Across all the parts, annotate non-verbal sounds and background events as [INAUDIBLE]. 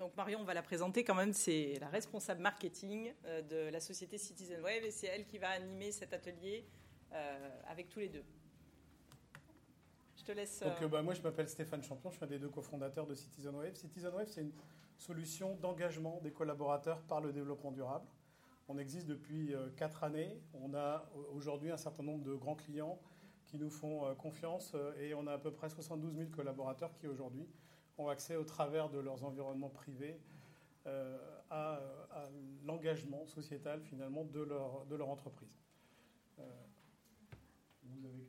Donc Marion, on va la présenter quand même, c'est la responsable marketing de la société Citizen Wave et c'est elle qui va animer cet atelier avec tous les deux. Je te laisse. Donc, bah, moi, je m'appelle Stéphane Champion, je suis un des deux cofondateurs de Citizen Wave. Citizen Wave, c'est une solution d'engagement des collaborateurs par le développement durable. On existe depuis quatre années. On a aujourd'hui un certain nombre de grands clients qui nous font euh, confiance euh, et on a à peu près 72 000 collaborateurs qui aujourd'hui ont accès au travers de leurs environnements privés euh, à, l'engagement sociétal finalement de leur, de leur entreprise. vous avez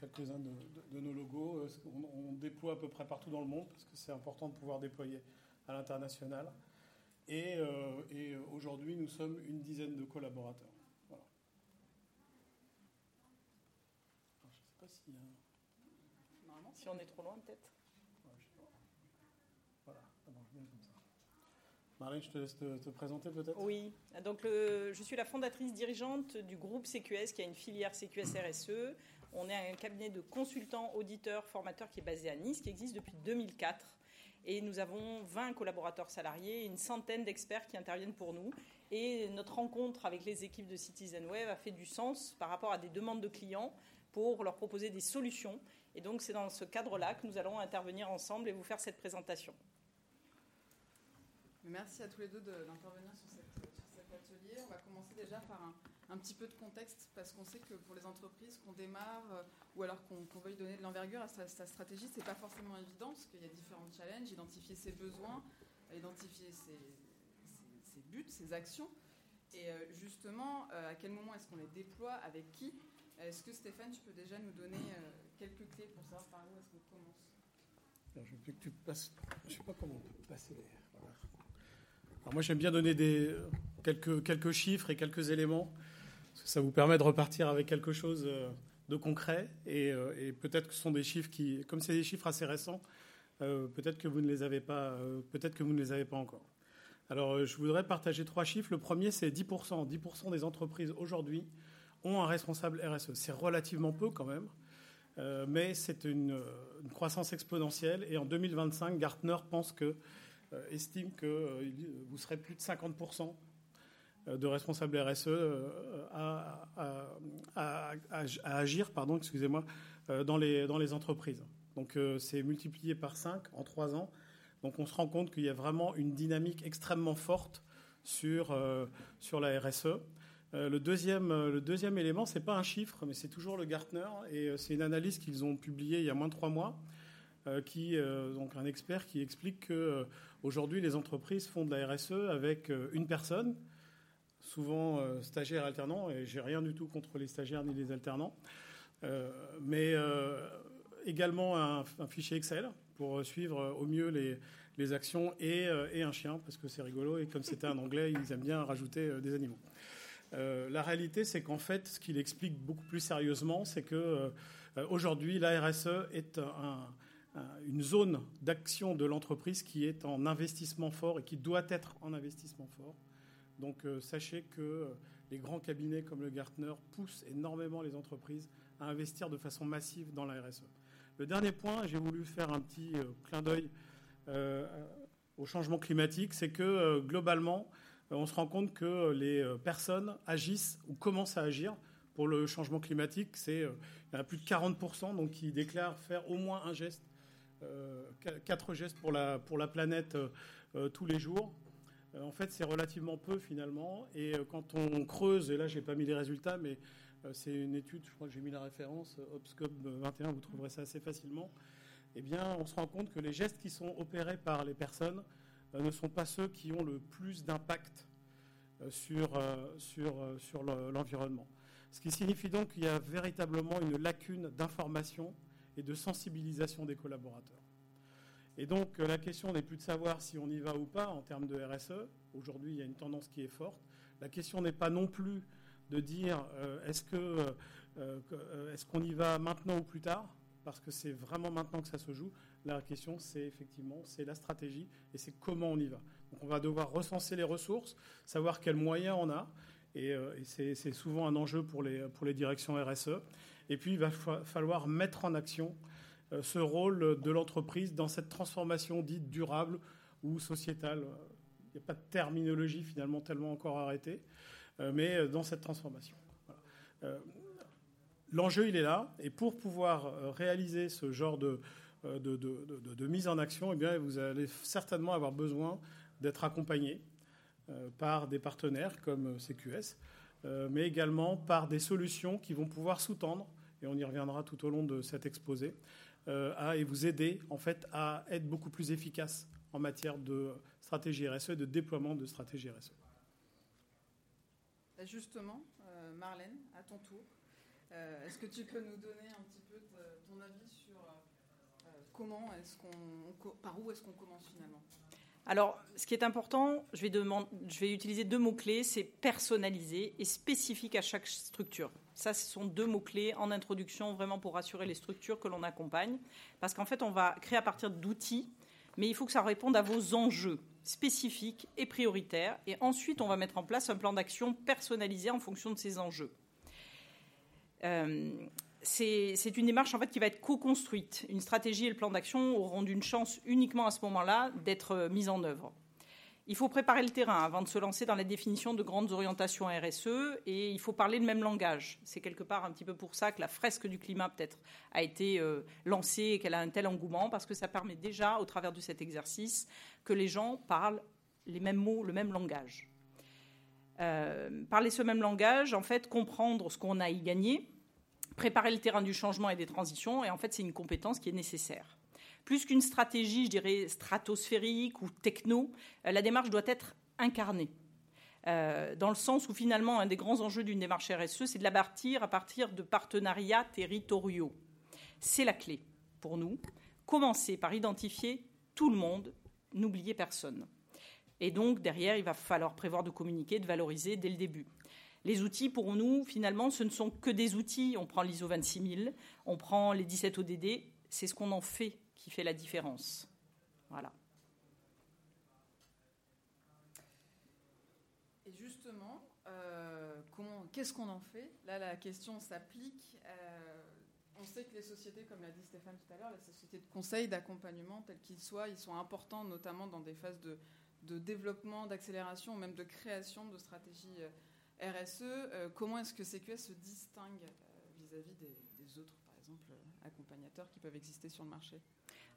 quelques, uns de, nos logos. On, déploie à peu près partout dans le monde parce que c'est important de pouvoir déployer à l'international. Et, et aujourd'hui, nous sommes une dizaine de collaborateurs. si on est trop loin, peut-être. Voilà, ça marche bien comme ça. Marlène, je te laisse te, présenter peut-être. Oui, donc je suis la fondatrice dirigeante du groupe CQS qui a une filière CQS RSE. On est un cabinet de consultants, auditeurs, formateurs qui est basé à Nice, qui existe depuis 2004. Et nous avons 20 collaborateurs salariés et une centaine d'experts qui interviennent pour nous. Et notre rencontre avec les équipes de Citizen Web a fait du sens par rapport à des demandes de clients pour leur proposer des solutions et donc c'est dans ce cadre-là que nous allons intervenir ensemble et vous faire cette présentation. Merci à tous les deux d'intervenir sur, cet atelier. On va commencer déjà par un, petit peu de contexte parce qu'on sait que pour les entreprises qu'on démarre euh, ou alors qu'on veuille donner de l'envergure à sa, stratégie, ce n'est pas forcément évident parce qu'il y a différents challenges, identifier ses besoins, identifier ses, buts, ses actions. Et euh, justement, euh, à quel moment est-ce qu'on les déploie, avec qui? Est-ce que Stéphane, tu peux déjà nous donner quelques clés pour savoir par où est-ce qu'on commence? Je ne sais pas comment on peut passer les. Alors moi, j'aime bien donner des, quelques, chiffres et quelques éléments. Parce que ça vous permet de repartir avec quelque chose euh, de concret. Et, euh, et peut-être que ce sont des chiffres qui, comme c'est des chiffres assez récents, euh, peut-être que vous ne les avez pas, peut-être que vous ne les avez pas encore. Alors, je voudrais partager trois chiffres. Le premier, c'est 10%. 10% des entreprises aujourd'hui ont un responsable RSE. C'est relativement peu quand même. Mais c'est une, croissance exponentielle. Et en 2025, Gartner pense que, estime que euh, vous serez plus de 50% de responsables RSE à, agir pardon, excusez-moi, dans, les, entreprises. Donc c'est multiplié par 5 en 3 ans. Donc on se rend compte qu'il y a vraiment une dynamique extrêmement forte sur, sur la RSE. Euh, le, deuxième, euh, le deuxième élément, ce n'est pas un chiffre, mais c'est toujours le Gartner, et euh, c'est une analyse qu'ils ont publiée il y a moins de trois mois, qui, donc un expert qui explique que aujourd'hui les entreprises font de la RSE avec une personne, souvent stagiaire alternant, et j'ai rien du tout contre les stagiaires ni les alternants, mais également un, fichier Excel pour suivre au mieux les, actions et, un chien, parce que c'est rigolo, et comme c'était un anglais, ils aiment bien rajouter des animaux. Euh, la réalité, c'est qu'en fait, ce qu'il explique beaucoup plus sérieusement, c'est que euh, aujourd'hui, la RSE est une zone d'action de l'entreprise qui est en investissement fort et qui doit être en investissement fort. Donc, euh, sachez que les grands cabinets comme le Gartner poussent énormément les entreprises à investir de façon massive dans la RSE. Le dernier point, j'ai voulu faire un petit clin d'œil au changement climatique, c'est que globalement, euh, on se rend compte que les euh, personnes agissent ou commencent à agir pour le changement climatique. C'est, euh, il y en a plus de 40% donc, qui déclarent faire au moins un geste, quatre gestes pour la, pour la planète tous les jours. En fait, c'est relativement peu finalement. Et quand on creuse, et là, je n'ai pas mis les résultats, mais c'est une étude, je crois que j'ai mis la référence, Obscope 21, vous trouverez ça assez facilement. Eh bien, on se rend compte que les gestes qui sont opérés par les personnes euh, ne sont pas ceux qui ont le plus d'impact euh, euh, sur, sur l'environnement. Ce qui signifie donc qu'il y a véritablement une lacune d'information et de sensibilisation des collaborateurs. Et donc la question n'est plus de savoir si on y va ou pas en termes de RSE. Aujourd'hui, il y a une tendance qui est forte. La question n'est pas non plus de dire est-ce que est-ce qu'on y va maintenant ou plus tard, parce que c'est vraiment maintenant que ça se joue. La question, c'est effectivement, c'est la stratégie et c'est comment on y va. Donc on va devoir recenser les ressources, savoir quels moyens on a. Et, euh, c'est souvent un enjeu pour les, pour les directions RSE. Et puis, il va falloir mettre en action euh, ce rôle de l'entreprise dans cette transformation dite durable ou sociétale. Il n'y a pas de terminologie finalement tellement encore arrêtée, mais dans cette transformation. L'enjeu, il est là, et pour pouvoir réaliser ce genre de, de, mise en action, eh bien, vous allez certainement avoir besoin d'être accompagné par des partenaires comme CQS, mais également par des solutions qui vont pouvoir sous-tendre et on y reviendra tout au long de cet exposé, euh, et vous aider en fait à être beaucoup plus efficace en matière de stratégie RSE et de déploiement de stratégie RSE. Justement, euh, Marlène, à ton tour, euh, est-ce que tu peux nous donner un petit peu ton avis sur comment est-ce qu'on, par où est-ce qu'on commence finalement? Alors, ce qui est important, je vais, utiliser deux mots-clés, c'est personnalisé et spécifique à chaque structure. Ça, ce sont deux mots-clés en introduction, vraiment pour rassurer les structures que l'on accompagne. Parce qu'en fait, on va créer à partir d'outils, mais il faut que ça réponde à vos enjeux spécifiques et prioritaires. Et ensuite, on va mettre en place un plan d'action personnalisé en fonction de ces enjeux. Euh, c'est une démarche en fait qui va être co-construite. Une stratégie et le plan d'action auront d'une chance uniquement à ce moment-là d'être euh, mise en œuvre. Il faut préparer le terrain avant de se lancer dans la définition de grandes orientations RSE et il faut parler le même langage. C'est quelque part un petit peu pour ça que la fresque du climat peut-être a été euh, lancée et qu'elle a un tel engouement parce que ça permet déjà, au travers de cet exercice, que les gens parlent les mêmes mots, le même langage. Euh, parler ce même langage, en fait, comprendre ce qu'on a y gagné, préparer le terrain du changement et des transitions, et en fait, c'est une compétence qui est nécessaire. Plus qu'une stratégie, je dirais, stratosphérique ou techno, euh, la démarche doit être incarnée. Euh, dans le sens où finalement, un des grands enjeux d'une démarche RSE, c'est de la bâtir à partir de partenariats territoriaux. C'est la clé pour nous. Commencer par identifier tout le monde, n'oubliez personne. Et donc, derrière, il va falloir prévoir de communiquer, de valoriser dès le début. Les outils, pour nous, finalement, ce ne sont que des outils. On prend l'ISO 26000, on prend les 17 ODD, c'est ce qu'on en fait qui fait la différence. Voilà. Et justement, euh, qu'est-ce qu'on en fait? Là, la question s'applique. Euh, on sait que les sociétés, comme l'a dit Stéphane tout à l'heure, les sociétés de conseil, d'accompagnement, tels qu'ils soient, ils sont importants, notamment dans des phases de, développement, d'accélération, même de création de stratégies euh, RSE, euh, comment est-ce que CQS se distingue euh, vis-à-vis des, autres, par exemple, euh, accompagnateurs qui peuvent exister sur le marché?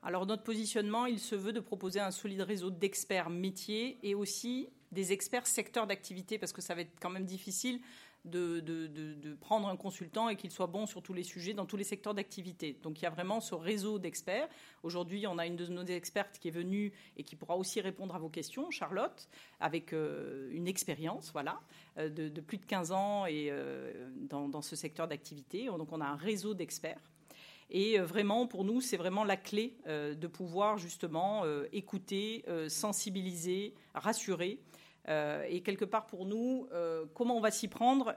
Alors notre positionnement, il se veut de proposer un solide réseau d'experts métiers et aussi des experts secteurs d'activité, parce que ça va être quand même difficile de, prendre un consultant et qu'il soit bon sur tous les sujets, dans tous les secteurs d'activité. Donc il y a vraiment ce réseau d'experts. Aujourd'hui, on a une de nos expertes qui est venue et qui pourra aussi répondre à vos questions, Charlotte, avec euh, une expérience voilà, euh, de, plus de 15 ans et, euh, dans, ce secteur d'activité. Donc on a un réseau d'experts. Et vraiment, pour nous, c'est vraiment la clé de pouvoir justement écouter, sensibiliser, rassurer et quelque part pour nous, euh, comment on va s'y prendre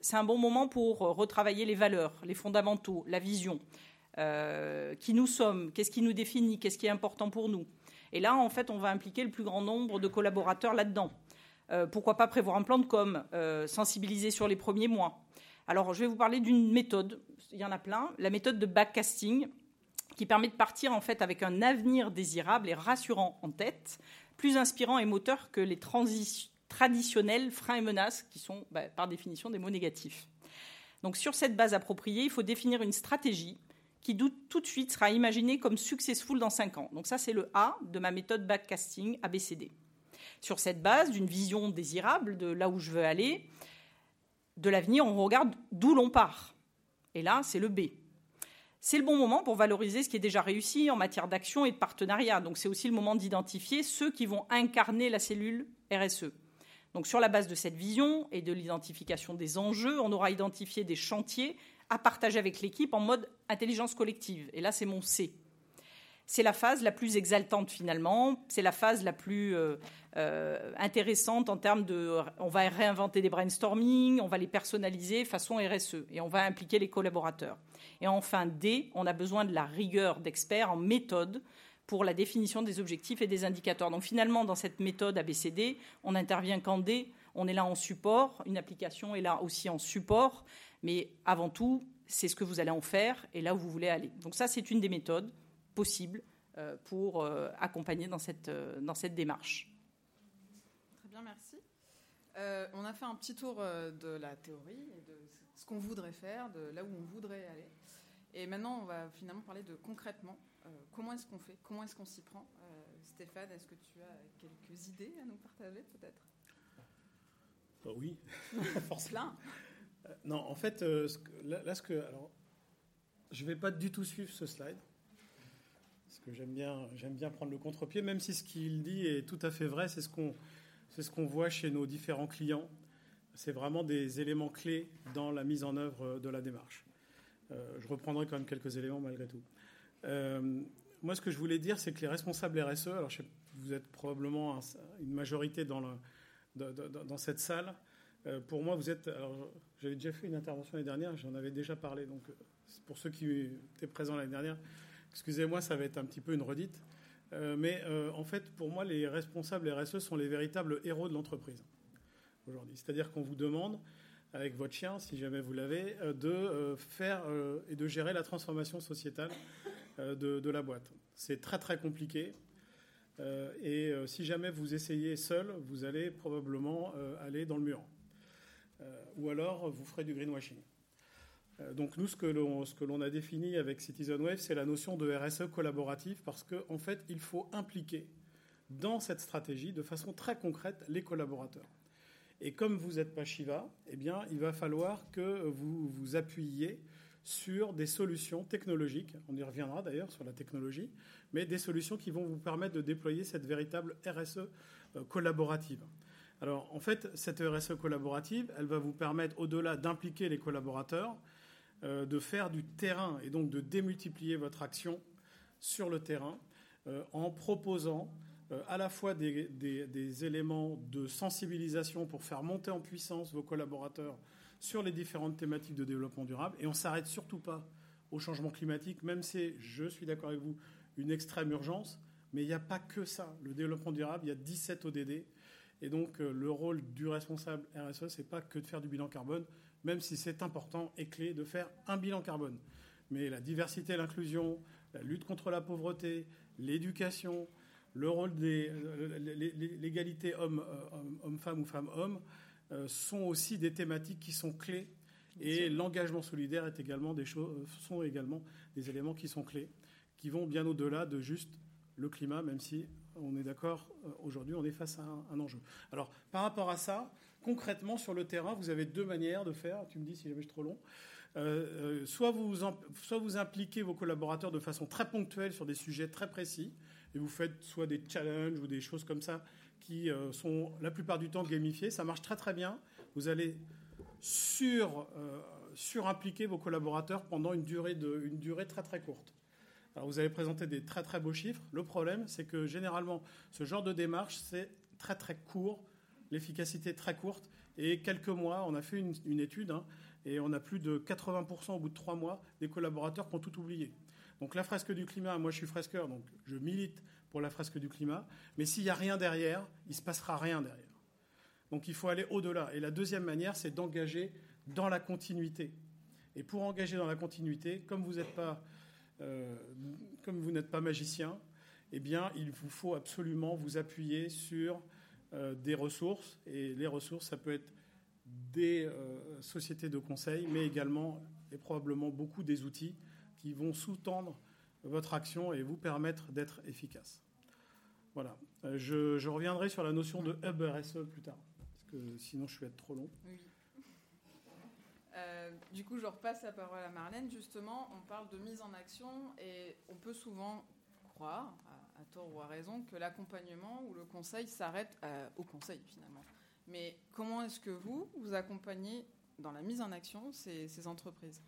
C'est un bon moment pour retravailler les valeurs, les fondamentaux, la vision. Euh, qui nous sommes, qu'est-ce qui nous définit, qu'est-ce qui est important pour nous. Et là, en fait, on va impliquer le plus grand nombre de collaborateurs là-dedans. pourquoi pas prévoir un plan de com, sensibiliser sur les premiers mois. Alors, je vais vous parler d'une méthode, il y en a plein, la méthode de backcasting, qui permet de partir en fait avec un avenir désirable et rassurant en tête, plus inspirant et moteur que les traditionnels freins et menaces, qui sont bah, par définition des mots négatifs. Donc sur cette base appropriée, il faut définir une stratégie qui tout de suite sera imaginée comme successful dans 5 ans. Donc ça, c'est le A de ma méthode backcasting ABCD. Sur cette base d'une vision désirable de là où je veux aller, de l'avenir, on regarde d'où l'on part. Et là, c'est le B. C'est le bon moment pour valoriser ce qui est déjà réussi en matière d'action et de partenariat. Donc c'est aussi le moment d'identifier ceux qui vont incarner la cellule RSE. Donc sur la base de cette vision et de l'identification des enjeux, on aura identifié des chantiers à partager avec l'équipe en mode intelligence collective. Et là, c'est mon C c'est la phase la plus exaltante finalement, c'est la phase la plus euh, euh, intéressante en termes de... On va réinventer des brainstorming, on va les personnaliser façon RSE et on va impliquer les collaborateurs. Et enfin, D, on a besoin de la rigueur d'experts en méthode pour la définition des objectifs et des indicateurs. Donc finalement, dans cette méthode ABCD, on intervient qu'en D, on est là en support, une application est là aussi en support, mais avant tout, c'est ce que vous allez en faire et là où vous voulez aller. Donc ça, c'est une des méthodes possible pour accompagner dans cette, dans cette démarche. Très bien, merci. on a fait un petit tour de la théorie et de ce qu'on voudrait faire, de là où on voudrait aller. Et maintenant, on va finalement parler de concrètement. comment est-ce qu'on fait Comment est-ce qu'on s'y prend Stéphane, est-ce que tu as quelques idées à nous partager peut-être? Bah Oui, [LAUGHS] forcément. Euh, non, en fait, euh, là, ce que, alors, je ne vais pas du tout suivre ce slide, que j'aime bien, j'aime bien prendre le contre-pied, même si ce qu'il dit est tout à fait vrai, c'est ce qu'on, ce qu'on voit chez nos différents clients. C'est vraiment des éléments clés dans la mise en œuvre de la démarche. Euh, je reprendrai quand même quelques éléments malgré tout. Moi, ce que je voulais dire, c'est que les responsables RSE, alors vous êtes probablement une majorité dans, dans cette salle. Euh, pour moi, vous êtes. Alors, j'avais déjà fait une intervention l'année dernière, j'en avais déjà parlé. Donc, euh, pour ceux qui étaient présents l'année dernière, excusez-moi, ça va être un petit peu une redite. Euh, mais en fait, pour moi, les responsables RSE sont les véritables héros de l'entreprise aujourd'hui. C'est-à-dire qu'on vous demande, avec votre chien, si jamais vous l'avez, de faire et de gérer la transformation sociétale euh, de, la boîte. C'est très très compliqué. Euh, et euh, si jamais vous essayez seul, vous allez probablement aller dans le mur. ou alors vous ferez du greenwashing. Donc nous, ce que l'on a défini avec Citizen Wave, c'est la notion de RSE collaborative parce qu'en en fait, il faut impliquer dans cette stratégie de façon très concrète les collaborateurs. Et comme vous n'êtes pas Shiva, eh bien, il va falloir que vous vous appuyiez sur des solutions technologiques, on y reviendra d'ailleurs sur la technologie, mais des solutions qui vont vous permettre de déployer cette véritable RSE euh, collaborative. Alors en fait, cette RSE collaborative, elle va vous permettre, au-delà d'impliquer les collaborateurs, euh, de faire du terrain et donc de démultiplier votre action sur le terrain euh, en proposant à la fois des, éléments de sensibilisation pour faire monter en puissance vos collaborateurs sur les différentes thématiques de développement durable. Et on ne s'arrête surtout pas au changement climatique, même si, je suis d'accord avec vous, une extrême urgence. Mais il n'y a pas que ça. Le développement durable, il y a 17 ODD. Et donc, euh, le rôle du responsable RSE, ce n'est pas que de faire du bilan carbone, même si c'est important et clé de faire un bilan carbone. Mais la diversité et l'inclusion, la lutte contre la pauvreté, l'éducation, le rôle des l'égalité homme-femme euh, ou femme-homme, euh, sont aussi des thématiques qui sont clés. Et l'engagement solidaire est également des choses, euh, sont également des éléments qui sont clés, qui vont bien au-delà de juste le climat, même si on est d'accord, aujourd'hui on est face à un, enjeu. Alors par rapport à ça, concrètement sur le terrain, vous avez deux manières de faire, tu me dis si jamais je suis trop long. soit, vous, soit vous impliquez vos collaborateurs de façon très ponctuelle sur des sujets très précis, et vous faites soit des challenges ou des choses comme ça qui euh, sont la plupart du temps gamifiés. Ça marche très très bien. Vous allez sur, euh, surimpliquer vos collaborateurs pendant une durée, une durée très très courte. Alors vous avez présenté des très très beaux chiffres. Le problème, c'est que généralement, ce genre de démarche, c'est très très court, l'efficacité très courte. Et quelques mois, on a fait une, étude, hein, et on a plus de 80% au bout de trois mois des collaborateurs qui ont tout oublié. Donc la fresque du climat, moi je suis fresqueur, donc je milite pour la fresque du climat. Mais s'il n'y a rien derrière, il ne se passera rien derrière. Donc il faut aller au-delà. Et la deuxième manière, c'est d'engager dans la continuité. Et pour engager dans la continuité, comme vous n'êtes pas, euh, comme vous n'êtes pas magicien, eh bien, il vous faut absolument vous appuyer sur des ressources. Et les ressources, ça peut être des euh, sociétés de conseil, mais également et probablement beaucoup des outils qui vont sous-tendre votre action et vous permettre d'être efficace. Voilà. Euh, je, reviendrai sur la notion de hub RSE plus tard, parce que sinon je vais être trop long. Euh, du coup, je repasse la parole à Marlène. Justement, on parle de mise en action et on peut souvent croire, à, tort ou à raison, que l'accompagnement ou le conseil s'arrête euh, au conseil finalement. Mais comment est-ce que vous, vous accompagnez dans la mise en action ces entreprises?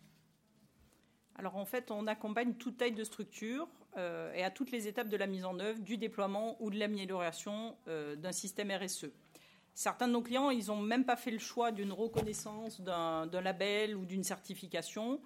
Alors en fait, on accompagne toute taille de structure euh, et à toutes les étapes de la mise en œuvre, du déploiement ou de l'amélioration euh, d'un système RSE. Certains de nos clients, ils n'ont même pas fait le choix d'une reconnaissance d'un label ou d'une certification,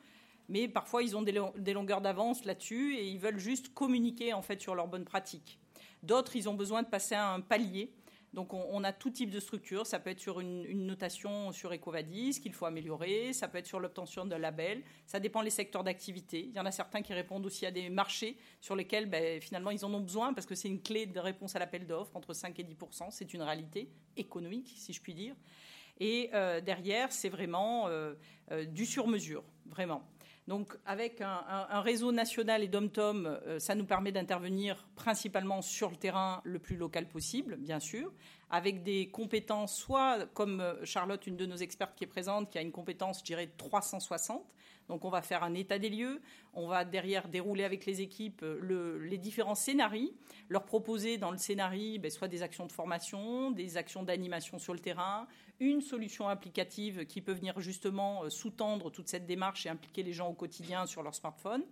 mais parfois ils ont des, longueurs d'avance là-dessus et ils veulent juste communiquer en fait sur leurs bonnes pratiques. D'autres, ils ont besoin de passer à un palier Donc on, a tout type de structure. Ça peut être sur une, notation sur Ecovadis qu'il faut améliorer. Ça peut être sur l'obtention d'un label. Ça dépend des secteurs d'activité. Il y en a certains qui répondent aussi à des marchés sur lesquels ben, finalement ils en ont besoin parce que c'est une clé de réponse à l'appel d'offres entre 5 et 10% C'est une réalité économique, si je puis dire. Et euh, derrière, c'est vraiment euh, euh, du sur-mesure, vraiment. Donc, avec un, réseau national et dom-tom, euh, ça nous permet d'intervenir principalement sur le terrain le plus local possible, bien sûr, avec des compétences, soit comme euh, Charlotte, une de nos expertes qui est présente, qui a une compétence, je dirais, 360. Donc, on va faire un état des lieux, on va derrière dérouler avec les équipes euh, les différents scénarios, leur proposer dans le scénario ben, soit des actions de formation, des actions d'animation sur le terrain, une solution applicative qui peut venir justement euh, sous-tendre toute cette démarche et impliquer les gens au quotidien sur leur smartphone.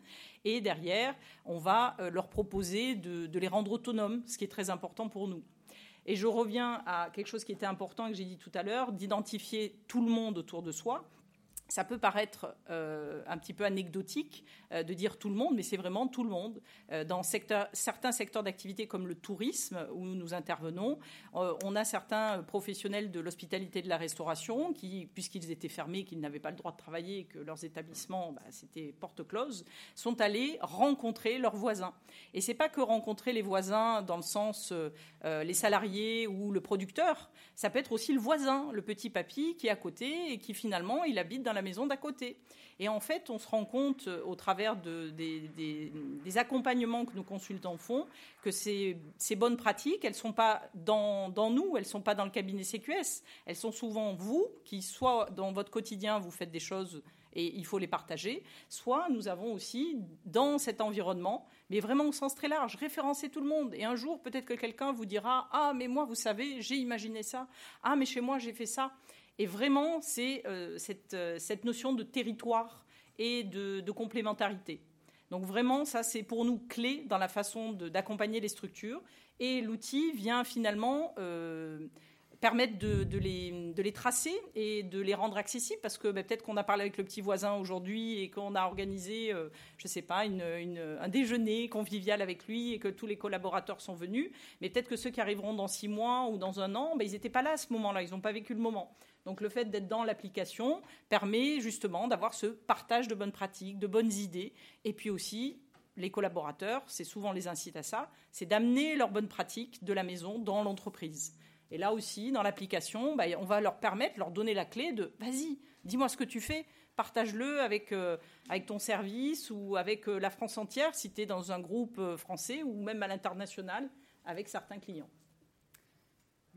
Et derrière, on va euh, leur proposer de, de les rendre autonomes, ce qui est très important pour nous. Et je reviens à quelque chose qui était important et que j'ai dit tout à l'heure, d'identifier tout le monde autour de soi ça peut paraître euh, un petit peu anecdotique euh, de dire tout le monde, mais c'est vraiment tout le monde. Euh, dans certains secteurs d'activité comme le tourisme, où nous intervenons, on a certains professionnels de l'hospitalité de la restauration qui, puisqu'ils étaient fermés, qu'ils n'avaient pas le droit de travailler que leurs établissements, bah, c'était porte close, sont allés rencontrer leurs voisins. Et c'est pas que rencontrer les voisins dans le sens les salariés ou le producteur, ça peut être aussi le voisin, le petit papy qui est à côté et qui finalement, il habite dans la maison d'à côté. Et en fait, on se rend compte euh, au travers de, des, accompagnements que nos consultants font que ces, ces bonnes pratiques, elles ne sont pas dans, dans nous, elles ne sont pas dans le cabinet CQS, elles sont souvent vous qui, soit dans votre quotidien, vous faites des choses et il faut les partager, soit nous avons aussi dans cet environnement, mais vraiment au sens très large, référencer tout le monde. Et un jour, peut-être que quelqu'un vous dira Ah, mais moi, vous savez, j'ai imaginé ça. Ah, mais chez moi, j'ai fait ça. Et vraiment, c'est euh, euh, cette, notion de territoire et de, complémentarité. Donc vraiment, ça, c'est pour nous clé dans la façon d'accompagner les structures. Et l'outil vient finalement euh, permettre de, les, tracer et de les rendre accessibles parce que bah, peut-être qu'on a parlé avec le petit voisin aujourd'hui et qu'on a organisé, je ne sais pas, un déjeuner convivial avec lui et que tous les collaborateurs sont venus. Mais peut-être que ceux qui arriveront dans six mois ou dans un an, bah, ils n'étaient pas là à ce moment-là, ils n'ont pas vécu le moment. Donc le fait d'être dans l'application permet justement d'avoir ce partage de bonnes pratiques, de bonnes idées et puis aussi les collaborateurs, c'est souvent les incite à ça, c'est d'amener leurs bonnes pratiques de la maison dans l'entreprise. Et là aussi, dans l'application, bah, on va leur permettre, leur donner la clé de vas-y, dis-moi ce que tu fais, partage-le avec, euh, avec ton service ou avec euh, la France entière si tu es dans un groupe euh, français ou même à l'international avec certains clients.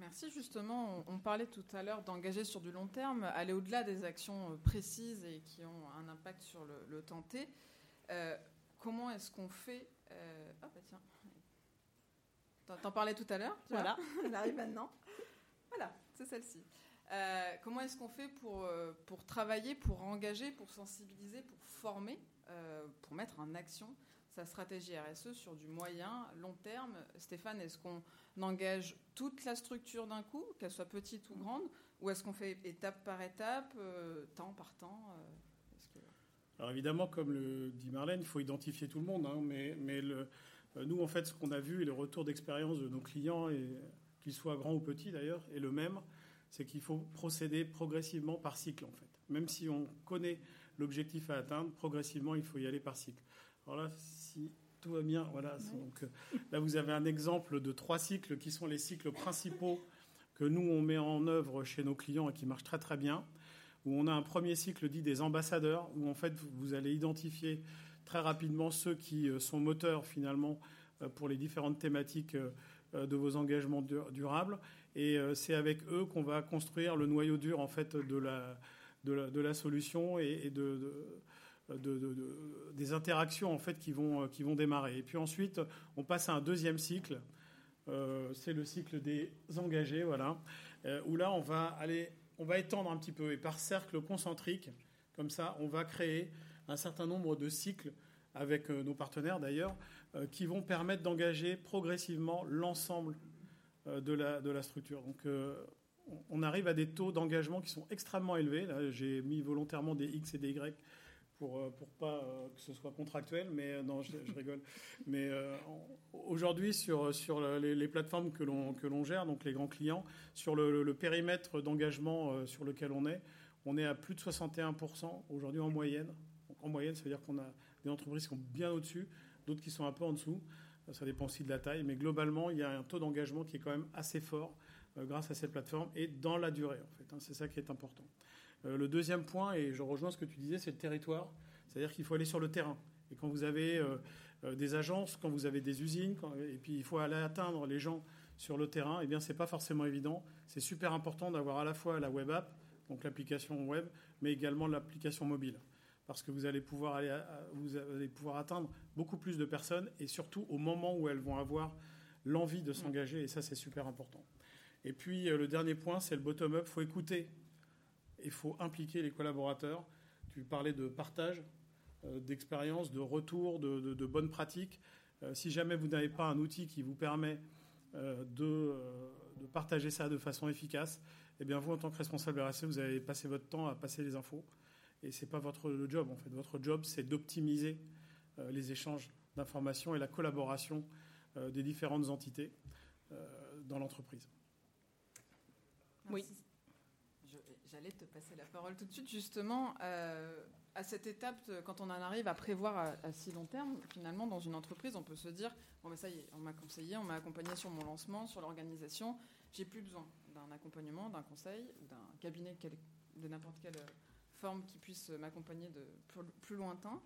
Merci. Justement, on, parlait tout à l'heure d'engager sur du long terme, aller au-delà des actions précises et qui ont un impact sur le, le temps T. comment est-ce qu'on fait Ah bah tiens, T'en parlais tout à l'heure. Voilà. Elle arrive maintenant. [LAUGHS] Voilà, c'est celle-ci. Euh, comment est-ce qu'on fait pour, euh, pour travailler, pour engager, pour sensibiliser, pour former, euh, pour mettre en action sa stratégie RSE sur du moyen, long terme Stéphane, est-ce qu'on engage toute la structure d'un coup, qu'elle soit petite ou grande, ou est-ce qu'on fait étape par étape, temps par temps Alors évidemment, comme le dit Marlène, il faut identifier tout le monde, hein, mais, euh, nous, en fait, ce qu'on a vu et le retour d'expérience de nos clients, qu'ils soient grands ou petits d'ailleurs, est le même, c'est qu'il faut procéder progressivement par cycle, en fait. Même si on connaît l'objectif à atteindre, progressivement, il faut y aller par cycle. Alors là, si tout va bien, voilà. Donc, euh, là, vous avez un exemple de trois cycles qui sont les cycles principaux que nous, on met en œuvre chez nos clients et qui marchent très très bien. Où on a un premier cycle dit des ambassadeurs, où en fait, vous allez identifier très rapidement ceux qui euh, sont moteurs finalement euh, pour les différentes thématiques de vos engagements durables. Et c'est avec eux qu'on va construire le noyau dur en fait de la, de la, solution et, de, des interactions en fait qui vont, qui vont démarrer. Et puis ensuite, on passe à un deuxième cycle. c'est le cycle des engagés, voilà, où là on va aller, on va étendre un petit peu et par cercle concentrique, comme ça, on va créer un certain nombre de cycles avec euh, nos partenaires d'ailleurs, euh, qui vont permettre d'engager progressivement l'ensemble euh, de la, de la structure. Donc on arrive à des taux d'engagement qui sont extrêmement élevés. Là, j'ai mis volontairement des X et des Y pour, euh, pour pas euh, que ce soit contractuel, mais euh, non, je, rigole. Mais aujourd'hui, sur, les, plateformes que l'on, que l'on gère, donc les grands clients, sur le, périmètre d'engagement sur lequel on est, on est à plus de 61% aujourd'hui en moyenne. en moyenne, ça veut dire qu'on a des entreprises qui sont bien au-dessus, d'autres qui sont un peu en dessous. Ça dépend aussi de la taille, mais globalement, il y a un taux d'engagement qui est quand même assez fort grâce à cette plateforme et dans la durée, en fait. Hein. c'est ça qui est important. Euh, le deuxième point, et je rejoins ce que tu disais, c'est le territoire. C'est-à-dire qu'il faut aller sur le terrain. Et quand vous avez euh, euh, des agences, quand vous avez des usines, et puis il faut aller atteindre les gens sur le terrain, eh bien, ce n'est pas forcément évident. C'est super important d'avoir à la fois la web app, donc l'application web, mais également l'application mobile. Parce que vous allez, pouvoir aller vous allez pouvoir atteindre beaucoup plus de personnes et surtout au moment où elles vont avoir l'envie de s'engager. Et ça, c'est super important. Et puis, le dernier point, c'est le bottom-up. Il faut écouter il faut impliquer les collaborateurs. Tu parlais de partage euh, d'expérience, de retour, de, bonnes pratiques. Euh, si jamais vous n'avez pas un outil qui vous permet euh, de, partager ça de façon efficace, eh bien vous, en tant que responsable RSE, vous allez passer votre temps à passer les infos. Et ce n'est pas votre job, en fait. Votre job, c'est d'optimiser les échanges d'informations et la collaboration des différentes entités dans l'entreprise. Oui. J'allais te passer la parole tout de suite, justement. Euh, à cette étape, quand on en arrive à prévoir à, si long terme, finalement, dans une entreprise, on peut se dire bon, mais ça y est, on m'a conseillé, on m'a accompagné sur mon lancement, sur l'organisation. J'ai plus besoin d'un accompagnement, d'un conseil d'un cabinet de n'importe quelle forme qui puisse m'accompagner de plus, plus lointain.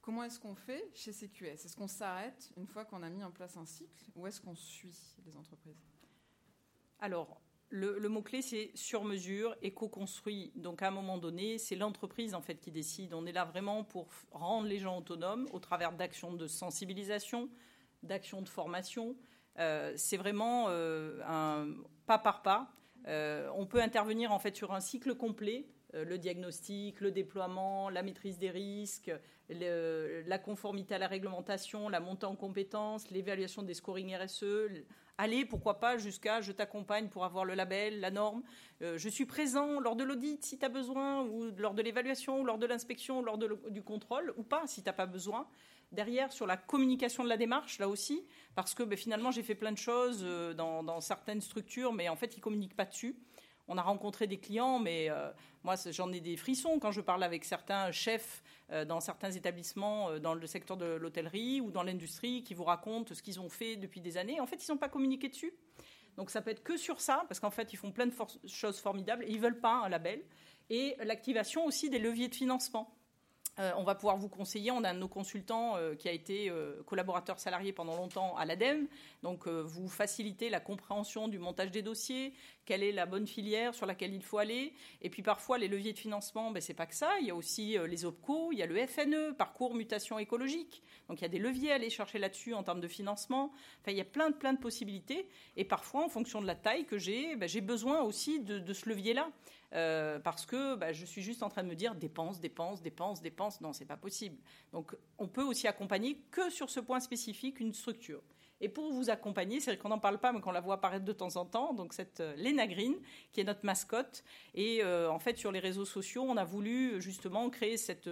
Comment est-ce qu'on fait chez CQS? Est-ce qu'on s'arrête une fois qu'on a mis en place un cycle ou est-ce qu'on suit les entreprises? Alors, le, mot-clé, c'est sur mesure et co-construit. Donc, à un moment donné, c'est l'entreprise en fait qui décide. On est là vraiment pour rendre les gens autonomes au travers d'actions de sensibilisation, d'actions de formation. Euh, c'est vraiment euh, un pas par pas. Euh, on peut intervenir en fait sur un cycle complet le diagnostic, le déploiement, la maîtrise des risques, la conformité à la réglementation, la montée en compétences, l'évaluation des scoring RSE, Allez, pourquoi pas jusqu'à je t'accompagne pour avoir le label, la norme. Euh, je suis présent lors de l'audit si tu as besoin, ou lors de l'évaluation, ou lors de l'inspection, lors du contrôle, ou pas si tu n'as pas besoin. Derrière, sur la communication de la démarche, là aussi, parce que ben, finalement, j'ai fait plein de choses euh, dans, certaines structures, mais en fait, ils communiquent pas dessus. On a rencontré des clients, mais euh, moi, j'en ai des frissons quand je parle avec certains chefs euh, dans certains établissements euh, dans le secteur de l'hôtellerie ou dans l'industrie qui vous racontent ce qu'ils ont fait depuis des années. En fait, ils n'ont pas communiqué dessus. Donc ça peut être que sur ça, parce qu'en fait, ils font plein de choses formidables et ils veulent pas un label. Et l'activation aussi des leviers de financement. On va pouvoir vous conseiller. On a un de nos consultants qui a été collaborateur salarié pendant longtemps à l'ADEME. Donc, vous facilitez la compréhension du montage des dossiers, quelle est la bonne filière sur laquelle il faut aller. Et puis, parfois, les leviers de financement, ben, c'est pas que ça. Il y a aussi les OPCO, il y a le FNE, parcours mutation écologique. Donc, il y a des leviers à aller chercher là-dessus en termes de financement. Enfin, il y a plein, plein de possibilités. Et parfois, en fonction de la taille que j'ai, ben, j'ai besoin aussi de ce levier-là. Euh, parce que bah, je suis juste en train de me dire dépense, dépense, dépense, dépense. Non, c'est pas possible. Donc, on peut aussi accompagner que sur ce point spécifique une structure. Et pour vous accompagner, c'est vrai qu'on n'en parle pas, mais qu'on la voit apparaître de temps en temps. Donc cette euh, Lena Green, qui est notre mascotte. Et euh, en fait, sur les réseaux sociaux, on a voulu justement créer cette,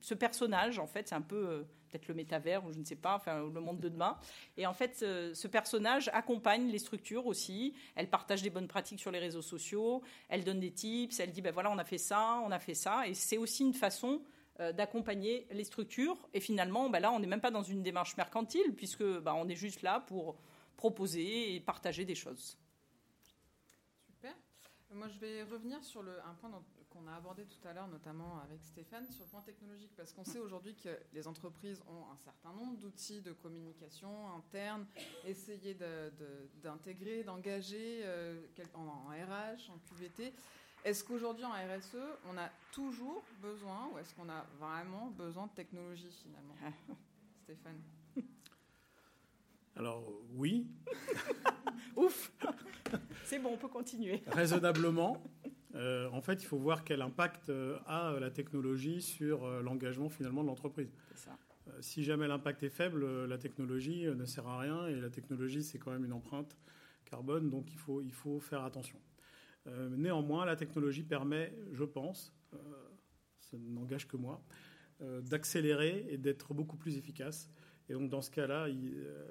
ce personnage. En fait, c'est un peu peut-être le métavers ou je ne sais pas, enfin le monde de demain. Et en fait, ce, personnage accompagne les structures aussi. Elle partage des bonnes pratiques sur les réseaux sociaux. Elle donne des tips. Elle dit ben voilà, on a fait ça, on a fait ça. Et c'est aussi une façon euh, d'accompagner les structures. Et finalement, ben là, on n'est même pas dans une démarche mercantile puisque ben, on est juste là pour proposer et partager des choses. Super. Moi, je vais revenir sur un point qu'on a abordé tout à l'heure, notamment avec Stéphane, sur le point technologique, parce qu'on sait aujourd'hui que les entreprises ont un certain nombre d'outils de communication interne, essayer d'intégrer, d'engager euh, en, RH, en QVT. Est-ce qu'aujourd'hui en RSE, on a toujours besoin, ou est-ce qu'on a vraiment besoin de technologie finalement Stéphane alors oui. [LAUGHS] Ouf C'est bon, on peut continuer. [LAUGHS] Raisonnablement. Euh, en fait, il faut voir quel impact euh, a euh, la technologie sur l'engagement finalement de l'entreprise. si jamais l'impact est faible, la technologie ne sert à rien et la technologie, c'est quand même une empreinte carbone, donc il faut, il faut faire attention. Néanmoins, la technologie permet, je pense, ça n'engage que moi, d'accélérer et d'être beaucoup plus efficace. Et donc dans ce cas-là,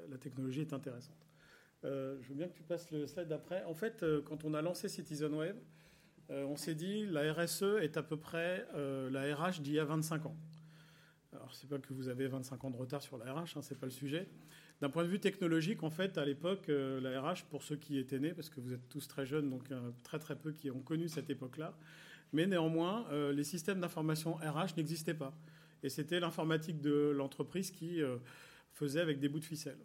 la technologie est intéressante. je veux bien que tu passes le slide d'après. En fait, quand on a lancé CitizenWave, on s'est dit la RSE est à peu près la RH d'il y a 25 ans. Alors, c'est pas que vous avez 25 ans de retard sur la RH, hein, c'est pas le sujet. D'un point de vue technologique, en fait, à l'époque, euh, la RH, pour ceux qui étaient nés, parce que vous êtes tous très jeunes, donc euh, très très peu qui ont connu cette époque-là, mais néanmoins, euh, les systèmes d'information RH n'existaient pas. Et c'était l'informatique de l'entreprise qui faisait avec des bouts de ficelle.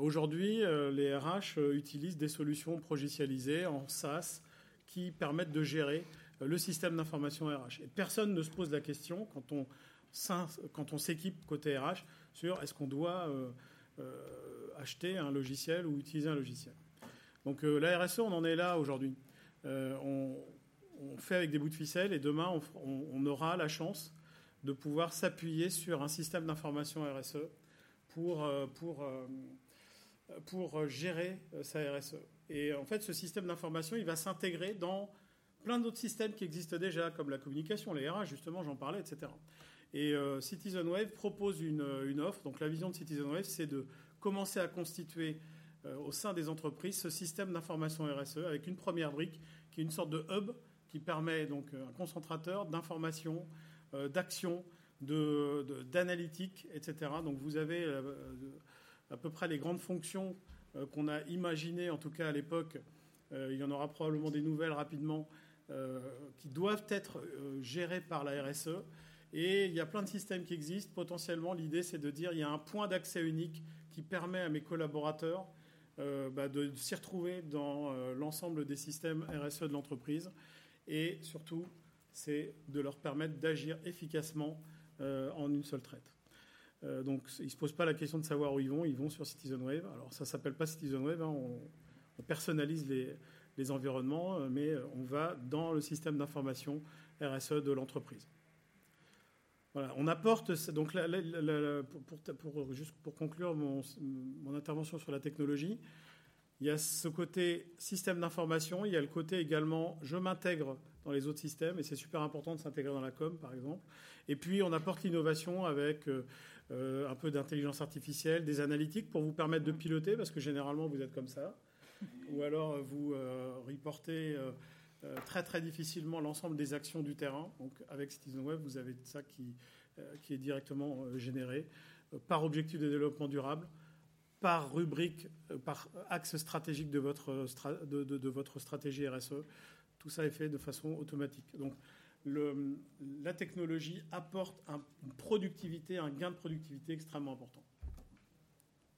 Aujourd'hui, les RH utilisent des solutions progicialisées en SaaS qui permettent de gérer le système d'information RH. Et personne ne se pose la question quand on, quand on s'équipe côté RH sur est-ce qu'on doit acheter un logiciel ou utiliser un logiciel. Donc euh, la RSE, on en est là aujourd'hui. Euh, on, fait avec des bouts de ficelle et demain, on, aura la chance de pouvoir s'appuyer sur un système d'information RSE pour, pour, pour gérer sa RSE. Et en fait, ce système d'information, il va s'intégrer dans plein d'autres systèmes qui existent déjà, comme la communication, les RH, justement, j'en parlais, etc. Et euh, CitizenWave propose une, offre. Donc la vision de CitizenWave, c'est de commencer à constituer euh, au sein des entreprises ce système d'information RSE avec une première brique qui est une sorte de hub qui permet donc euh, un concentrateur d'informations, d'actions, d'analytique, etc. Donc vous avez à peu près les grandes fonctions qu'on a imaginées, en tout cas à l'époque. il y en aura probablement des nouvelles rapidement qui doivent être gérées par la RSE. Et il y a plein de systèmes qui existent. Potentiellement, l'idée, c'est de dire il y a un point d'accès unique qui permet à mes collaborateurs euh, bah, de s'y retrouver dans euh, l'ensemble des systèmes RSE de l'entreprise. Et surtout, c'est de leur permettre d'agir efficacement euh, en une seule traite. donc, ils ne se posent pas la question de savoir où ils vont. Ils vont sur CitizenWave. Alors, ça ne s'appelle pas CitizenWave. Hein, on, on, personnalise les environnements, mais on va dans le système d'information RSE de l'entreprise on apporte donc pour, juste pour conclure mon, intervention sur la technologie, il y a ce côté système d'information, il y a le côté également je m'intègre dans les autres systèmes et c'est super important de s'intégrer dans la com par exemple. Et puis on apporte l'innovation avec euh, un peu d'intelligence artificielle, des analytiques pour vous permettre de piloter parce que généralement vous êtes comme ça, ou alors vous euh, reportez euh, très très difficilement l'ensemble des actions du terrain. Donc avec CitizenWeb, vous avez ça qui, euh, qui est directement euh, généré par objectif de développement durable, par rubrique, par axe stratégique de votre, de, votre stratégie RSE. Tout ça est fait de façon automatique. Donc la technologie apporte une productivité, un gain de productivité extrêmement important.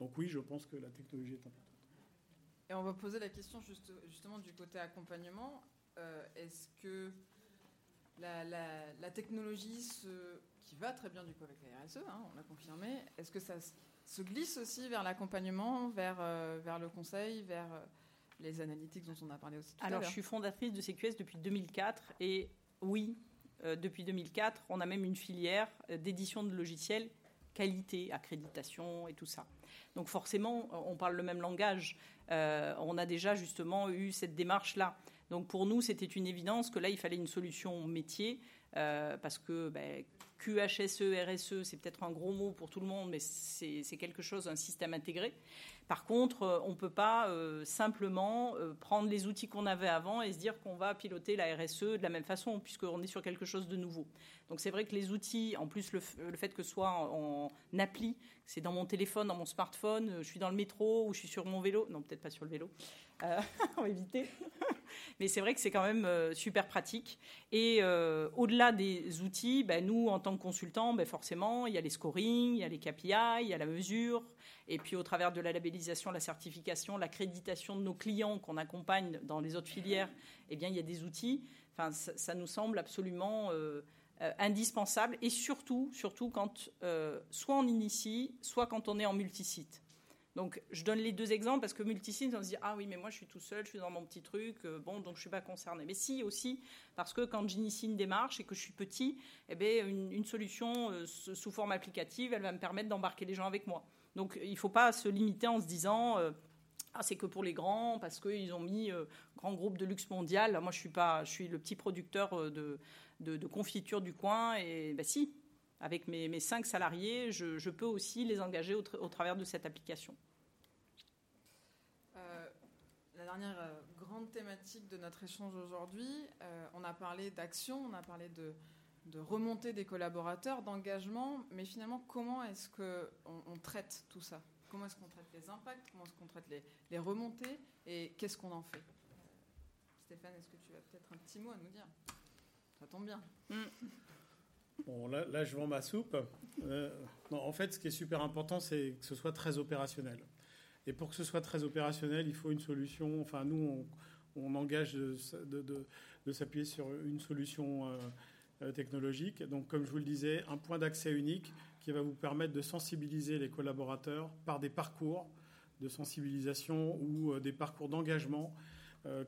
Donc oui, je pense que la technologie est importante. Et on va poser la question justement du côté accompagnement. Euh, est-ce que la, technologie qui va très bien du coup avec la RSE, hein, on l'a confirmé, est-ce que ça se glisse aussi vers l'accompagnement, vers, euh, vers le conseil, vers euh, les analytiques dont on a parlé aussi tout Alors, à je suis fondatrice de CQS depuis 2004 et oui, depuis 2004, on a même une filière d'édition de logiciels qualité, accréditation et tout ça. Donc forcément, on parle le même langage. on a déjà justement eu cette démarche-là. Donc pour nous, c'était une évidence que là, il fallait une solution métier, euh, parce que ben, QHSE, RSE, c'est peut-être un gros mot pour tout le monde, mais c'est quelque chose, un système intégré. Par contre, euh, on ne peut pas euh, simplement prendre les outils qu'on avait avant et se dire qu'on va piloter la RSE de la même façon, puisqu'on est sur quelque chose de nouveau. Donc c'est vrai que les outils, en plus le, fait que ce soit en, appli, c'est dans mon téléphone, dans mon smartphone, je suis dans le métro ou je suis sur mon vélo, non peut-être pas sur le vélo, [LAUGHS] on va éviter. Mais c'est vrai que c'est quand même euh, super pratique. Et euh, au-delà des outils, ben, nous, en tant que consultants, ben, forcément, il y a les scoring, il y a les KPI, il y a la mesure. Et puis, au travers de la labellisation, la certification, l'accréditation de nos clients qu'on accompagne dans les autres filières, eh bien, il y a des outils. Enfin, ça, nous semble absolument euh, indispensable. Et surtout, surtout quand soit on initie, soit quand on est en multisite. Donc, je donne les deux exemples parce que multisite, on se dit ah oui, mais moi je suis tout seul, je suis dans mon petit truc, euh, bon, donc je suis pas concerné. Mais si aussi parce que quand j'initie une démarche et que je suis petit, eh bien, une, solution euh, sous forme applicative, elle va me permettre d'embarquer les gens avec moi. Donc, il ne faut pas se limiter en se disant euh, ah, c'est que pour les grands parce qu'ils ont mis grand groupe de luxe mondial. moi, je suis pas, je suis le petit producteur de, de, confiture du coin et ben si, Avec mes, cinq salariés, je, peux aussi les engager au, travers de cette application. Euh, la dernière euh, grande thématique de notre échange aujourd'hui, euh, on a parlé d'action, on a parlé de, de remontée des collaborateurs, d'engagement, mais finalement, comment est-ce qu'on on traite tout ça? Comment est-ce qu'on traite les impacts? Comment est-ce qu'on traite les, les remontées? Et qu'est-ce qu'on en fait? Stéphane, est-ce que tu as peut-être un petit mot à nous dire? Ça tombe bien. Mm. Là, je vends ma soupe. Euh, en fait, ce qui est super important, c'est que ce soit très opérationnel. Et pour que ce soit très opérationnel, il faut une solution. Enfin, nous, on, engage de, s'appuyer sur une solution euh, euh, technologique. Donc, comme je vous le disais, un point d'accès unique qui va vous permettre de sensibiliser les collaborateurs par des parcours de sensibilisation ou des parcours d'engagement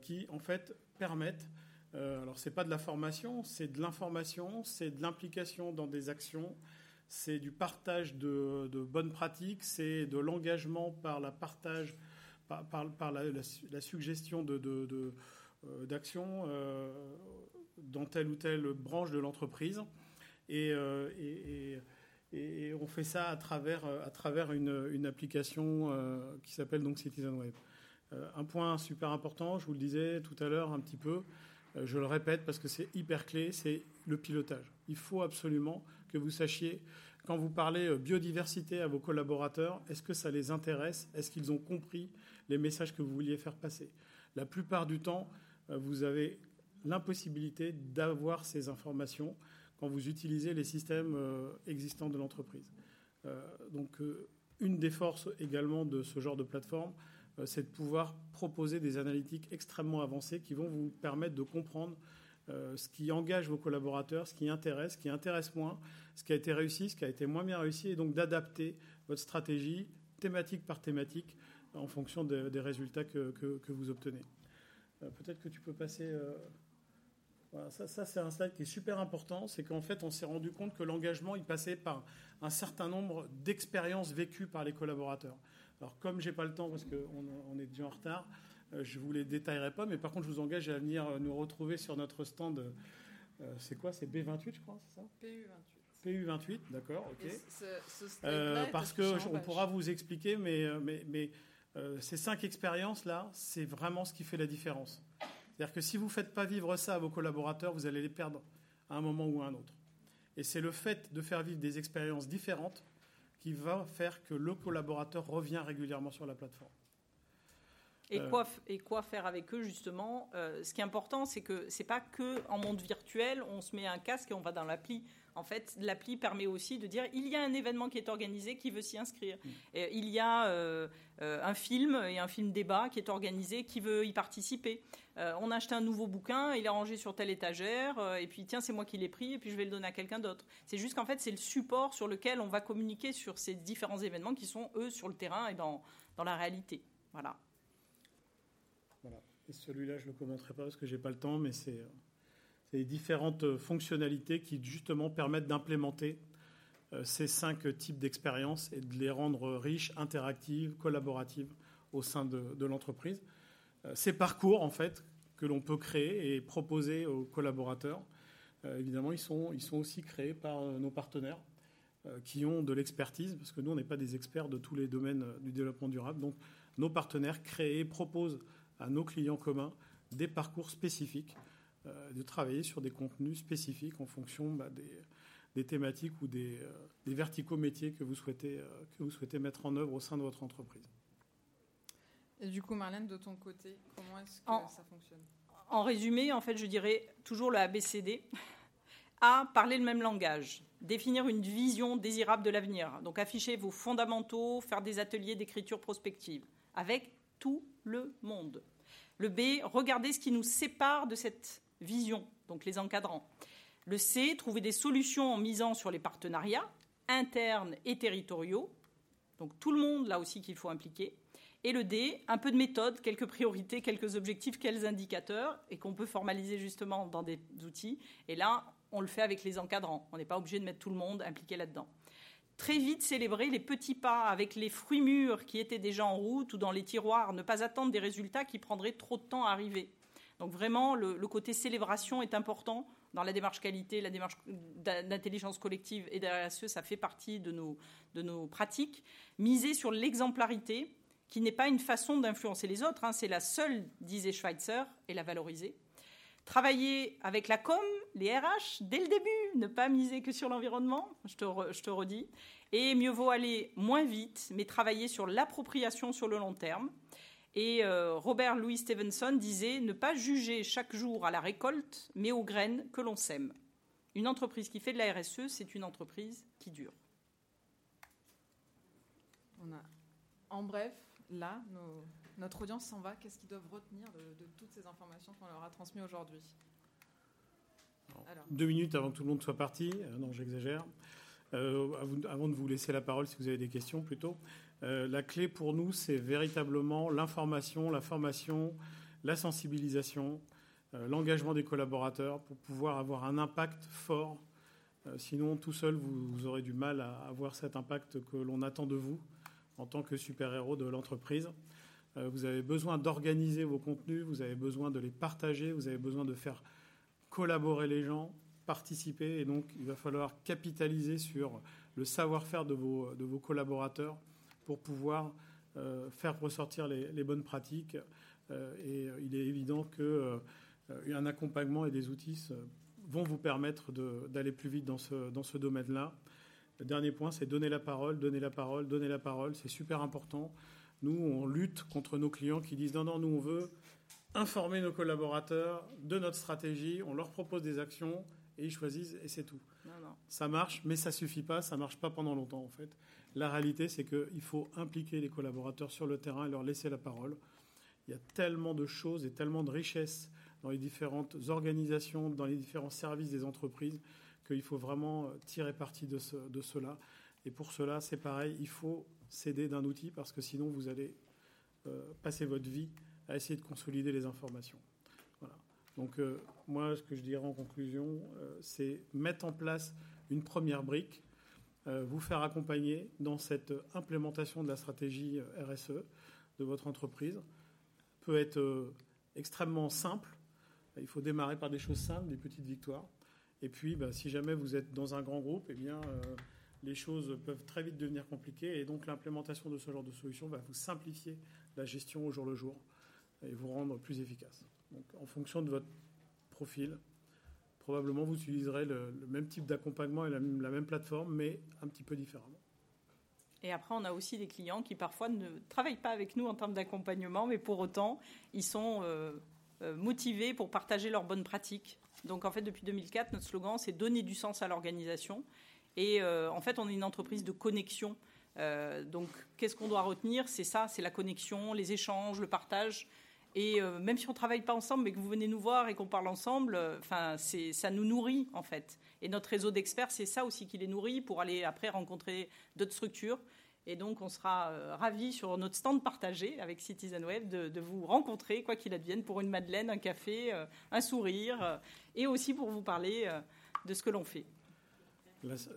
qui, en fait, permettent euh, alors, ce n'est pas de la formation, c'est de l'information, c'est de l'implication dans des actions, c'est du partage de, bonnes pratiques, c'est de l'engagement par la partage, par, la, suggestion d'actions de, euh, dans telle ou telle branche de l'entreprise. Et, euh, on fait ça à travers, à travers une, application qui s'appelle donc CitizenWeb. un point super important, je vous le disais tout à l'heure un petit peu, euh, je le répète parce que c'est hyper clé, c'est le pilotage. Il faut absolument que vous sachiez, quand vous parlez euh, biodiversité à vos collaborateurs, est-ce que ça les intéresse? Est-ce qu'ils ont compris les messages que vous vouliez faire passer? La plupart du temps, euh, vous avez l'impossibilité d'avoir ces informations quand vous utilisez les systèmes existants de l'entreprise. Donc, une des forces également de ce genre de plateforme, euh, c'est de pouvoir proposer des analytiques extrêmement avancées qui vont vous permettre de comprendre euh, ce qui engage vos collaborateurs, ce qui intéresse, ce qui intéresse moins, ce qui a été réussi, ce qui a été moins bien réussi, et donc d'adapter votre stratégie thématique par thématique en fonction des résultats que, vous obtenez. Euh, peut-être que tu peux passer. ça, ça c'est un slide qui est super important. C'est qu'en fait, on s'est rendu compte que l'engagement, il passait par un certain nombre d'expériences vécues par les collaborateurs. Alors, comme j'ai pas le temps, parce qu'on est déjà en retard, euh, je vous les détaillerai pas, mais par contre, je vous engage à venir euh, nous retrouver sur notre stand. Euh, c'est quoi? C'est B28, je crois, c'est ça? PU28. PU28, d'accord, ok. parce que on pourra vous expliquer, mais, mais, mais ces cinq expériences-là, c'est vraiment ce qui fait la différence. C'est-à-dire que si vous ne faites pas vivre ça à vos collaborateurs, vous allez les perdre à un moment ou à un autre. Et c'est le fait de faire vivre des expériences différentes qui va faire que le collaborateur revient régulièrement sur la plateforme. Et, euh, quoi, et quoi faire avec eux justement euh, Ce qui est important, c'est que c'est pas que en monde virtuel, on se met un casque et on va dans l'appli. En fait, l'appli permet aussi de dire il y a un événement qui est organisé, qui veut s'y inscrire. Mm. Et il y a euh, un film et un film débat qui est organisé, qui veut y participer. on a acheté un nouveau bouquin, il est rangé sur telle étagère, et puis tiens, c'est moi qui l'ai pris, et puis je vais le donner à quelqu'un d'autre. C'est juste qu'en fait, c'est le support sur lequel on va communiquer sur ces différents événements qui sont, eux, sur le terrain et dans, dans la réalité. Voilà. Et celui-là, je ne le commenterai pas parce que je n'ai pas le temps, mais c'est les différentes euh, fonctionnalités qui justement permettent d'implémenter euh, ces cinq types d'expériences et de les rendre riches, interactives, collaboratives au sein de, l'entreprise. Euh, ces parcours, en fait, que l'on peut créer et proposer aux collaborateurs, évidemment, ils sont, ils sont aussi créés par nos partenaires qui ont de l'expertise, parce que nous, on n'est pas des experts de tous les domaines du développement durable. Donc, nos partenaires créent, proposent à nos clients communs des parcours spécifiques, euh, de travailler sur des contenus spécifiques en fonction bah, des, thématiques ou des, euh, des, verticaux métiers que vous, souhaitez, euh, que vous souhaitez mettre en œuvre au sein de votre entreprise. Et du coup, Marlène, de ton côté, comment est-ce que ça fonctionne? En résumé, en fait, je dirais toujours le ABCD. A, [LAUGHS] parler le même langage. Définir une vision désirable de l'avenir. Donc afficher vos fondamentaux, faire des ateliers d'écriture prospective. Avec tout le monde. Le B, regarder ce qui nous sépare de cette vision, donc les encadrants. Le C, trouver des solutions en misant sur les partenariats internes et territoriaux. Donc tout le monde, là aussi, qu'il faut impliquer. Et le D, un peu de méthode, quelques priorités, quelques objectifs, quelques indicateurs, et qu'on peut formaliser justement dans des outils. Et là, on le fait avec les encadrants. On n'est pas obligé de mettre tout le monde impliqué là-dedans très vite célébrer les petits pas avec les fruits mûrs qui étaient déjà en route ou dans les tiroirs, ne pas attendre des résultats qui prendraient trop de temps à arriver. Donc vraiment, le, côté célébration est important dans la démarche qualité, la démarche d'intelligence collective et ce, ça fait partie de nos, de nos pratiques. Miser sur l'exemplarité, qui n'est pas une façon d'influencer les autres, hein, c'est la seule, disait Schweitzer, et la valoriser. Travailler avec la com, les RH, dès le début, ne pas miser que sur l'environnement, je te, redis. Et mieux vaut aller moins vite, mais travailler sur l'appropriation sur le long terme. Et euh, Robert Louis Stevenson disait ne pas juger chaque jour à la récolte, mais aux graines que l'on sème. Une entreprise qui fait de la RSE, c'est une entreprise qui dure. En bref, là, notre audience s'en va. Qu'est-ce qu'ils doivent retenir de, toutes ces informations qu'on leur a transmises aujourd'hui? Deux minutes avant que tout le monde soit parti. Euh, non, j'exagère. Euh, avant de vous laisser la parole, si vous avez des questions plutôt. Euh, la clé pour nous, c'est véritablement l'information, la formation, la sensibilisation, l'engagement des collaborateurs pour pouvoir avoir un impact fort. Sinon, tout seul, vous, aurez du mal à avoir cet impact que l'on attend de vous en tant que super-héros de l'entreprise. vous avez besoin d'organiser vos contenus, vous avez besoin de les partager, vous avez besoin de faire collaborer les gens, participer. Et donc, il va falloir capitaliser sur le savoir-faire de vos collaborateurs pour pouvoir euh, faire ressortir les, bonnes pratiques. Euh, et il est évident qu'un euh, accompagnement et des outils vont vous permettre d'aller plus vite dans ce, dans ce domaine-là. Le dernier point, c'est donner la parole, donner la parole, donner la parole. C'est super important. Nous, on lutte contre nos clients qui disent non, non, nous, on veut informer nos collaborateurs de notre stratégie, on leur propose des actions et ils choisissent et c'est tout. Ça marche, mais ça suffit pas, ça marche pas pendant longtemps en fait. La réalité, c'est qu'il faut impliquer les collaborateurs sur le terrain et leur laisser la parole. Il y a tellement de choses et tellement de richesses dans les différentes organisations, dans les différents services des entreprises, qu'il faut vraiment tirer parti de, cela. Et pour cela, c'est pareil, il faut s'aider d'un outil parce que sinon, vous allez euh, passer votre vie à essayer de consolider les informations. Donc, euh, moi, ce que je dirais en conclusion, euh, c'est mettre en place une première brique euh, vous faire accompagner dans cette implémentation de la stratégie RSE de votre entreprise. Peut être extrêmement simple. Il faut démarrer par des choses simples, des petites victoires. Et puis, bah, si jamais vous êtes dans un grand groupe, eh bien, les choses peuvent très vite devenir compliquées. Et donc, l'implémentation de ce genre de solution va vous simplifier la gestion au jour le jour et vous rendre plus efficace. Donc, en fonction de votre profil, probablement vous utiliserez le, même type d'accompagnement et la, même plateforme, mais un petit peu différemment. Et après, on a aussi des clients qui parfois ne travaillent pas avec nous en termes d'accompagnement, mais pour autant, ils sont euh, euh, motivés pour partager leurs bonnes pratiques. Donc en fait, depuis 2004, notre slogan, c'est donner du sens à l'organisation. Et euh, en fait, on est une entreprise de connexion. donc qu'est-ce qu'on doit retenir? C'est ça, c'est la connexion, les échanges, le partage. Et euh, même si on ne travaille pas ensemble, mais que vous venez nous voir et qu'on parle ensemble, euh, ça nous nourrit en fait. Et notre réseau d'experts, c'est ça aussi qui les nourrit pour aller après rencontrer d'autres structures. Et donc, on sera euh, ravis sur notre stand partagé avec Citizen Web de, vous rencontrer, quoi qu'il advienne, pour une madeleine, un café, un sourire, et aussi pour vous parler de ce que l'on fait. Merci.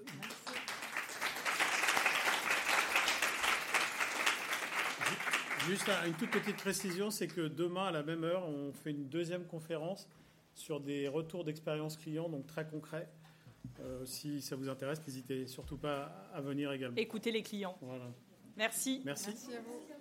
Juste une toute petite précision, c'est que demain à la même heure, on fait une deuxième conférence sur des retours d'expérience client, donc très concrets. Euh, si ça vous intéresse, n'hésitez surtout pas à venir également. Écoutez les clients. Merci. Merci. Merci à vous.